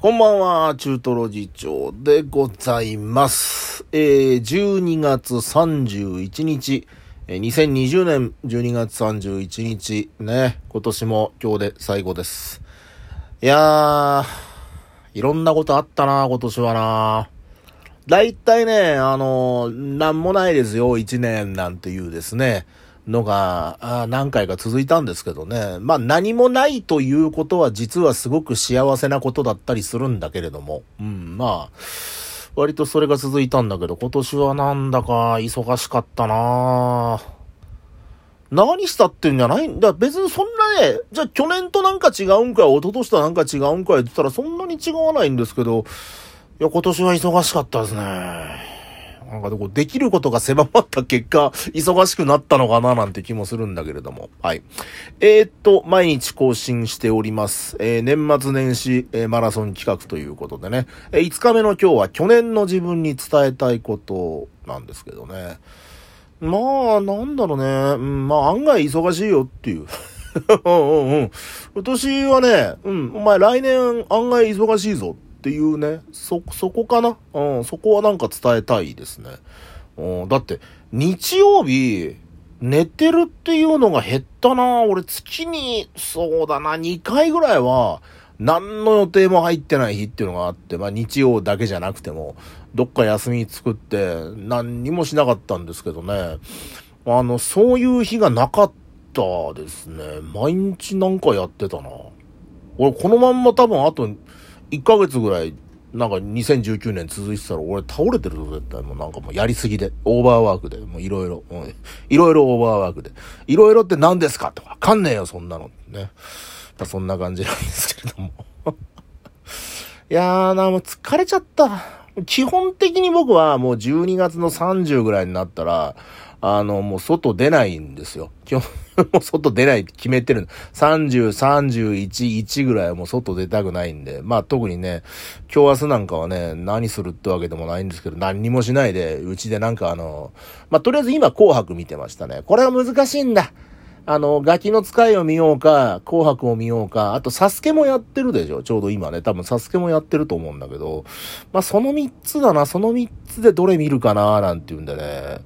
こんばんは、中トロ次長でございます。えー、12月31日、えー2020年12月31日、ね、今年も今日で最後です。いやー、いろんなことあったな、今年はな。だいたいね、あの、なんもないですよ、1年なんていうですね、のが、何回か続いたんですけどね。まあ何もないということは実はすごく幸せなことだったりするんだけれども。うん、まあ、割とそれが続いたんだけど、今年はなんだか忙しかったな何したってんじゃない？んだ。別にそんなね、じゃあ去年となんか違うんかい、一昨年となんか違うんかいって言ったらそんなに違わないんですけど、いや、今年は忙しかったですね。なんかでこできることが狭まった結果、忙しくなったのかななんて気もするんだけれども。はい。えー、っと、毎日更新しております。えー年末年始、えーマラソン企画ということでね。え5日目の今日は去年の自分に伝えたいことなんですけどね。まあ、なんだろうね。うん、まあ案外忙しいよっていう。うんうんうん。今年はね、うん、お前来年案外忙しいぞっていうね、そ、そこかな？うん、そこはなんか伝えたいですね。うん、だって、日曜日、寝てるっていうのが減ったな俺月に、そうだな、2回ぐらいは、何の予定も入ってない日っていうのがあって、まあ日曜だけじゃなくても、どっか休み作って、何にもしなかったんですけどね。あの、そういう日がなかったですね。毎日なんかやってたな。俺、このまんま多分あと1ヶ月ぐらい、なんか2019年続いてたら俺倒れてるぞ、絶対。もうなんかもうやりすぎで。オーバーワークで。もういろいろ。うんいろいろオーバーワークで。いろいろって何ですかってわかんねえよ、そんなの。ね。そんな感じなんですけれども。いやーな、もう疲れちゃった。基本的に僕はもう12月の30ぐらいになったら、あの、もう外出ないんですよ。基本、もう外出ないって決めてるの。30、31、1ぐらいはもう外出たくないんで。まあ特にね、今日明日なんかはね、何するってわけでもないんですけど、何にもしないで、うちでなんかあの、まあとりあえず今紅白見てましたね。これは難しいんだ。あの、ガキの使いを見ようか、紅白を見ようか、あとサスケもやってるでしょちょうど今ね。多分サスケもやってると思うんだけど、まあその3つだな、その3つでどれ見るかな、なんていうんでね。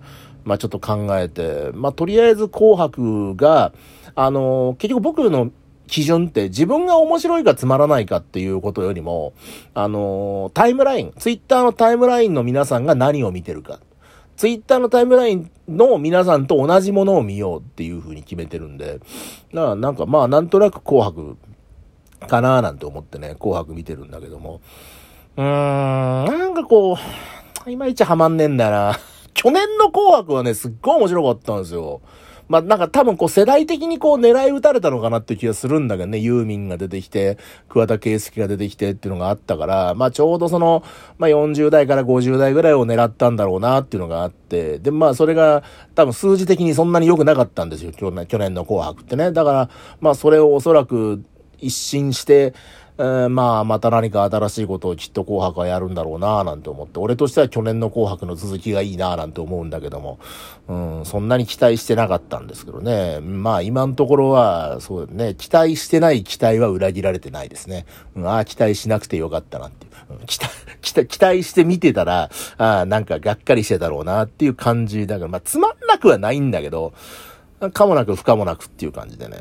まあちょっと考えて、まあとりあえず紅白が、あの、結局僕の基準って自分が面白いかつまらないかっていうことよりも、あの、タイムライン、ツイッターのタイムラインの皆さんが何を見てるか。ツイッターのタイムラインの皆さんと同じものを見ようっていう風に決めてるんで、だからなんかまあなんとなく紅白かなーなんて思ってね、紅白見てるんだけども。うーん、なんかこう、いまいちハマんねえんだな。去年の紅白はね、すっごい面白かったんですよ。まあ、なんか多分こう世代的にこう狙い撃たれたのかなっていう気がするんだけどね、ユーミンが出てきて、桑田佳祐が出てきてっていうのがあったから、まあちょうどその、まあ40代から50代ぐらいを狙ったんだろうなっていうのがあって、で、まあそれが多分数字的にそんなに良くなかったんですよ、去年の紅白ってね。だから、まあそれをおそらく一新して、えーまあ、また何か新しいことをきっと紅白はやるんだろうななんて思って、俺としては去年の紅白の続きがいいななんて思うんだけども、うん、そんなに期待してなかったんですけどね。まあ、今のところは、そうね、期待してない期待は裏切られてないですね。うん、ああ、期待しなくてよかったなっていう。ん期待、期待、期待して見てたら、ああ、なんかがっかりしてたろうなっていう感じだから、まあ、つまんなくはないんだけど、かもなく不可もなくっていう感じでね。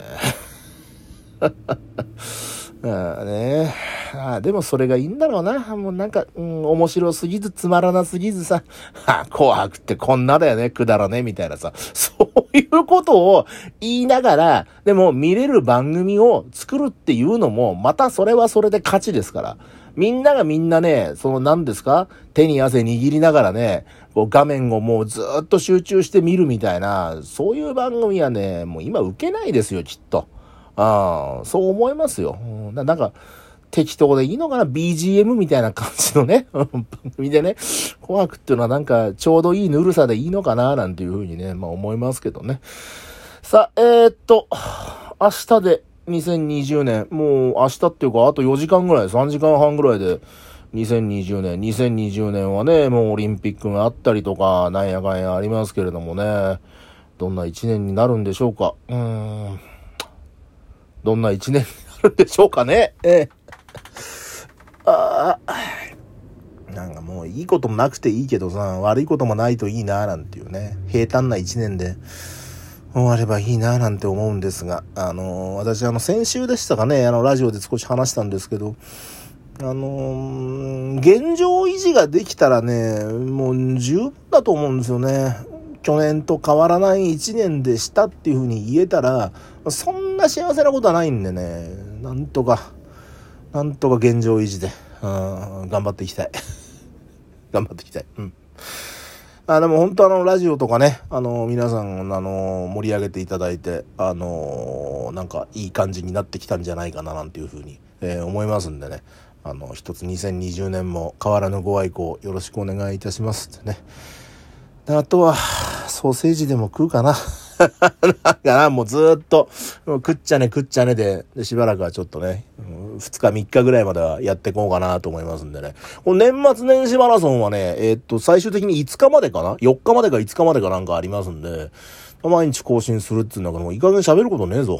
ああねああでもそれがいいんだろうな。もうなんか、うん、面白すぎずつまらなすぎずさ、はあ、紅白ってこんなだよね、くだらね、みたいなさ、そういうことを言いながら、でも見れる番組を作るっていうのも、またそれはそれで勝ちですから。みんながみんなね、その何ですか？手に汗握りながらね、こう画面をもうずっと集中して見るみたいな、そういう番組はね、もう今受けないですよ、きっと。ああ、そう思いますよ。なんか、適当でいいのかな ?BGM みたいな感じのね、番組でね、紅白っていうのはなんかちょうどいいぬるさでいいのかな？なんていうふうにね、まあ思いますけどね。さあ、えー、っと、明日で2020年、もう明日っていうかあと4時間ぐらい、3時間半ぐらいで、2020年、2020年はね、もうオリンピックがあったりとか、なんやかんやありますけれどもね、どんな1年になるんでしょうか。うーん。どんな1年になるんでしょうかね。ええ。ああなんかもういいこともなくていいけどさ、悪いこともないといいななんていうね、平坦な一年で終わればいいななんて思うんですが、あのー、私あの先週でしたかね、あのラジオで少し話したんですけど、あのー、現状維持ができたらね、もう十分だと思うんですよね。去年と変わらない一年でしたっていうふうに言えたら、そんな幸せなことはないんでね、なんとか、なんとか現状維持で、うん、頑張っていきたい。頑張っていきたい。うん。あでも本当あの、ラジオとかね、あの、皆さん、あの、盛り上げていただいて、あの、なんかいい感じになってきたんじゃないかななんていうふうに、えー、思いますんでね。あの、一つ2020年も変わらぬご愛顧よろしくお願いいたしますってね。あとは、ソーセージでも食うかな。だからもうずっと、食っちゃね食っちゃねで、でしばらくはちょっとね、2日3日ぐらいまではやっていこうかなと思いますんでね。この年末年始マラソンはね、えー、っと、最終的に5日までかな ?4 日までか5日までかなんかありますんで、毎日更新するっていうのは、もういい加減喋ることねえぞ。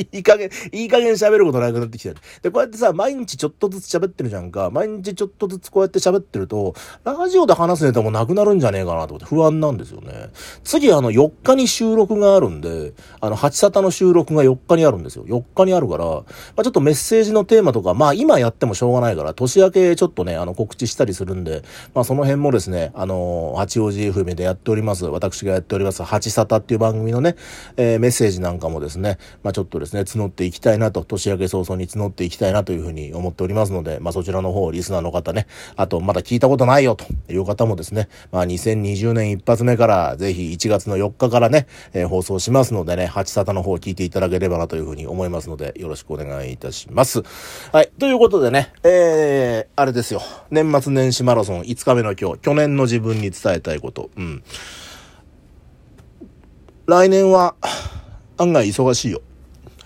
いい加減、いい加減喋ることなくなってきてる。で、こうやってさ、毎日ちょっとずつ喋ってるじゃんか。毎日ちょっとずつこうやって喋ってると、ラジオで話すネタもなくなるんじゃねえかなと思って不安なんですよね。次、あの、4日に収録があるんで、あの、8サタの収録が4日にあるんですよ。4日にあるから、まあ、ちょっとメッセージのテーマとか、まあ、今やってもしょうがないから、年明けちょっとね、あの、告知したりするんで、まあ、その辺もですね、あの、八王子 FM でやっております、私がやっております、8サタっていう番組のね、えー、メッセージなんかもですね、まあ、ちょっとですね、募っていきたいなと、年明け早々に募っていきたいなというふうに思っておりますので、まあそちらの方、リスナーの方ね、あとまだ聞いたことないよという方もですね、まあ2020年一発目からぜひ1月の4日からね、えー、放送しますのでね、8サタの方を聞いていただければなというふうに思いますので、よろしくお願いいたします。はい。ということでね、えー、あれですよ。年末年始マラソン5日目の今日、去年の自分に伝えたいこと。うん。来年は案外忙しいよ。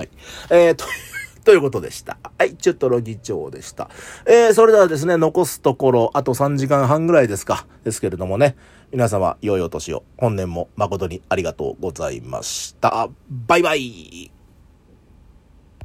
はい。えー、と、ということでした。はい、ちょっとロ議長でした。えー、それではですね、残すところ、あと3時間半ぐらいですか。ですけれどもね、皆様、良いお年を。本年も誠にありがとうございました。バイバイ